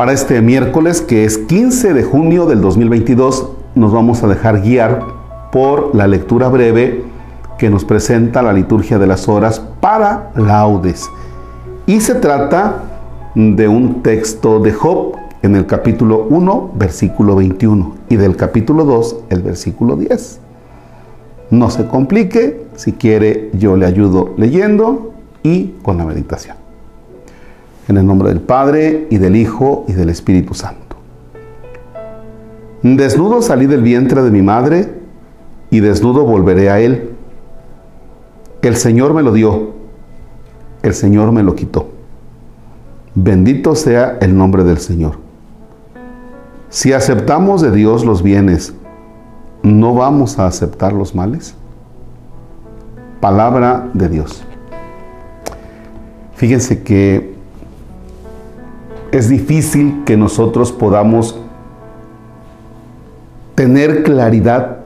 Para este miércoles, que es 15 de junio del 2022, nos vamos a dejar guiar por la lectura breve que nos presenta la liturgia de las horas para laudes. Y se trata de un texto de Job en el capítulo 1, versículo 21, y del capítulo 2, el versículo 10. No se complique, si quiere yo le ayudo leyendo y con la meditación. En el nombre del Padre y del Hijo y del Espíritu Santo. Desnudo salí del vientre de mi madre y desnudo volveré a él. El Señor me lo dio, el Señor me lo quitó. Bendito sea el nombre del Señor. Si aceptamos de Dios los bienes, ¿no vamos a aceptar los males? Palabra de Dios. Fíjense que es difícil que nosotros podamos tener claridad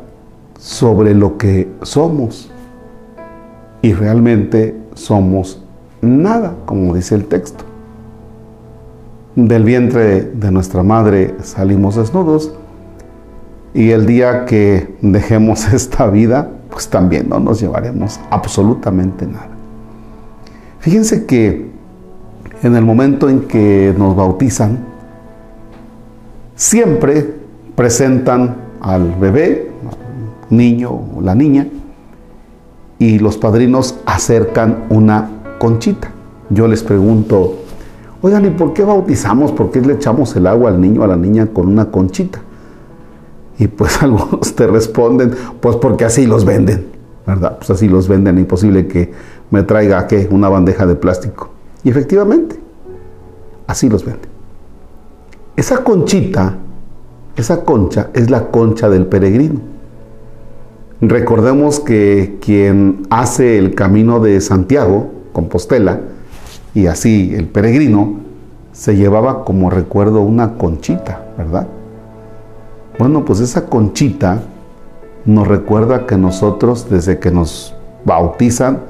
sobre lo que somos. Y realmente somos nada, como dice el texto. Del vientre de nuestra madre salimos desnudos y el día que dejemos esta vida, pues también no nos llevaremos absolutamente nada. Fíjense que en el momento en que nos bautizan, siempre presentan al bebé, niño o la niña, y los padrinos acercan una conchita. Yo les pregunto, oigan, ¿y por qué bautizamos? ¿Por qué le echamos el agua al niño o a la niña con una conchita? Y pues algunos te responden, pues porque así los venden, ¿verdad? Pues así los venden, imposible que me traiga, ¿qué? Una bandeja de plástico. Y efectivamente, así los venden. Esa conchita, esa concha es la concha del peregrino. Recordemos que quien hace el camino de Santiago, Compostela, y así el peregrino, se llevaba como recuerdo una conchita, ¿verdad? Bueno, pues esa conchita nos recuerda que nosotros desde que nos bautizan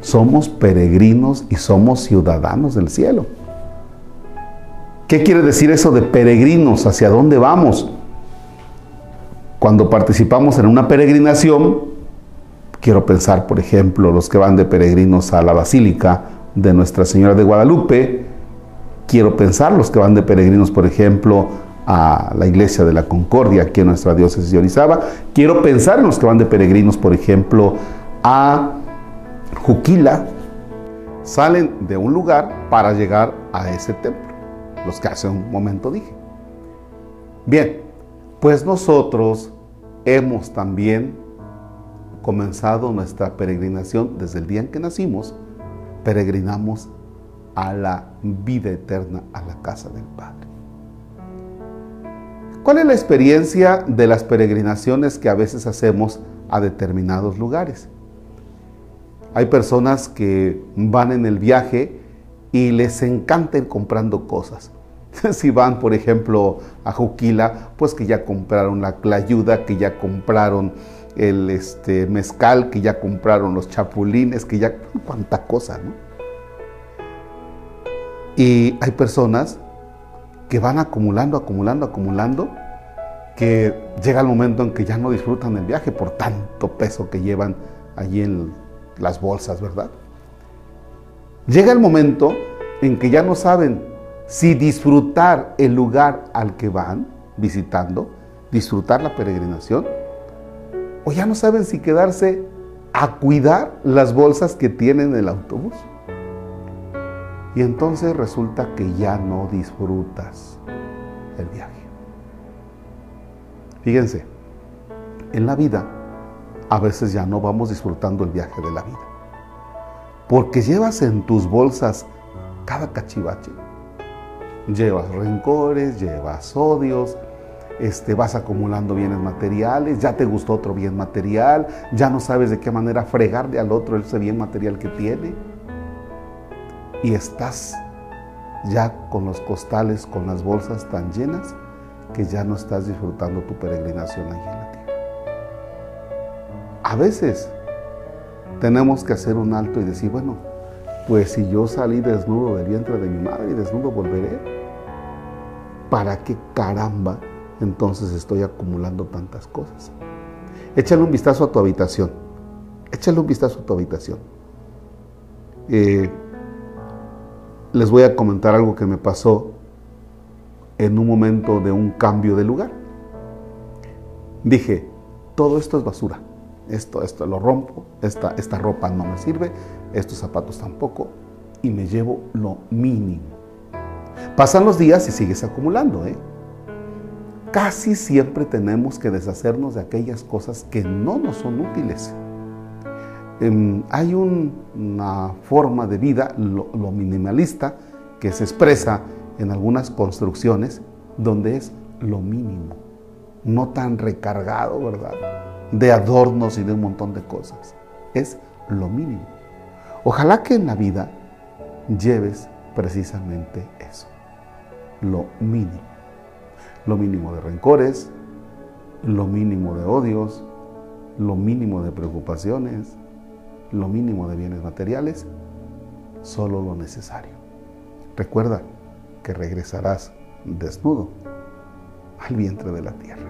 somos peregrinos y somos ciudadanos del cielo. ¿Qué quiere decir eso de peregrinos? ¿Hacia dónde vamos? Cuando participamos en una peregrinación, quiero pensar, por ejemplo, los que van de peregrinos a la Basílica de Nuestra Señora de Guadalupe, quiero pensar los que van de peregrinos, por ejemplo, a la iglesia de la Concordia, aquí en nuestra diócesis de Orizaba. Quiero pensar en los que van de peregrinos, por ejemplo, a Juquila. Salen de un lugar para llegar a ese templo, los que hace un momento dije. Bien, pues nosotros hemos también comenzado nuestra peregrinación desde el día en que nacimos, peregrinamos a la vida eterna, a la casa del Padre. ¿Cuál es la experiencia de las peregrinaciones que a veces hacemos a determinados lugares? Hay personas que van en el viaje y les encanta ir comprando cosas. Si van, por ejemplo, a Juquila, pues que ya compraron la clayuda, que ya compraron el este, mezcal, que ya compraron los chapulines, que ya... cuánta cosa, ¿no? Y hay personas que van acumulando, acumulando, acumulando, que llega el momento en que ya no disfrutan el viaje por tanto peso que llevan allí en las bolsas, ¿verdad? Llega el momento en que ya no saben si disfrutar el lugar al que van visitando, disfrutar la peregrinación, o ya no saben si quedarse a cuidar las bolsas que tienen en el autobús. Y entonces resulta que ya no disfrutas el viaje. Fíjense, en la vida a veces ya no vamos disfrutando el viaje de la vida. Porque llevas en tus bolsas cada cachivache. Llevas rencores, llevas odios, este, vas acumulando bienes materiales, ya te gustó otro bien material, ya no sabes de qué manera fregarle al otro ese bien material que tiene y estás ya con los costales, con las bolsas tan llenas que ya no estás disfrutando tu peregrinación allí en la tierra. A veces tenemos que hacer un alto y decir, bueno, pues si yo salí desnudo del vientre de mi madre y desnudo volveré. ¿para qué caramba entonces estoy acumulando tantas cosas? Échale un vistazo a tu habitación. Échale un vistazo a tu habitación. Eh, les voy a comentar algo que me pasó en un momento de un cambio de lugar. Dije, todo esto es basura. Esto, esto lo rompo, esta, esta ropa no me sirve, estos zapatos tampoco, y me llevo lo mínimo. Pasan los días y sigues acumulando, ¿eh? Casi siempre tenemos que deshacernos de aquellas cosas que no nos son útiles. Em, hay una forma de vida, lo, minimalista, que se expresa en algunas construcciones donde es lo mínimo, no tan recargado, ¿verdad? De adornos y de un montón de cosas. Es lo mínimo. Ojalá que en la vida lleves precisamente eso, lo mínimo. Lo mínimo de rencores, lo mínimo de odios, lo mínimo de preocupaciones, lo mínimo de bienes materiales, solo lo necesario. Recuerda que regresarás desnudo al vientre de la tierra.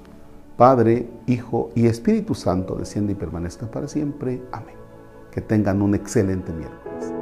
Padre, Hijo y Espíritu Santo desciende y permanezca para siempre. Amén. Que tengan un excelente miércoles.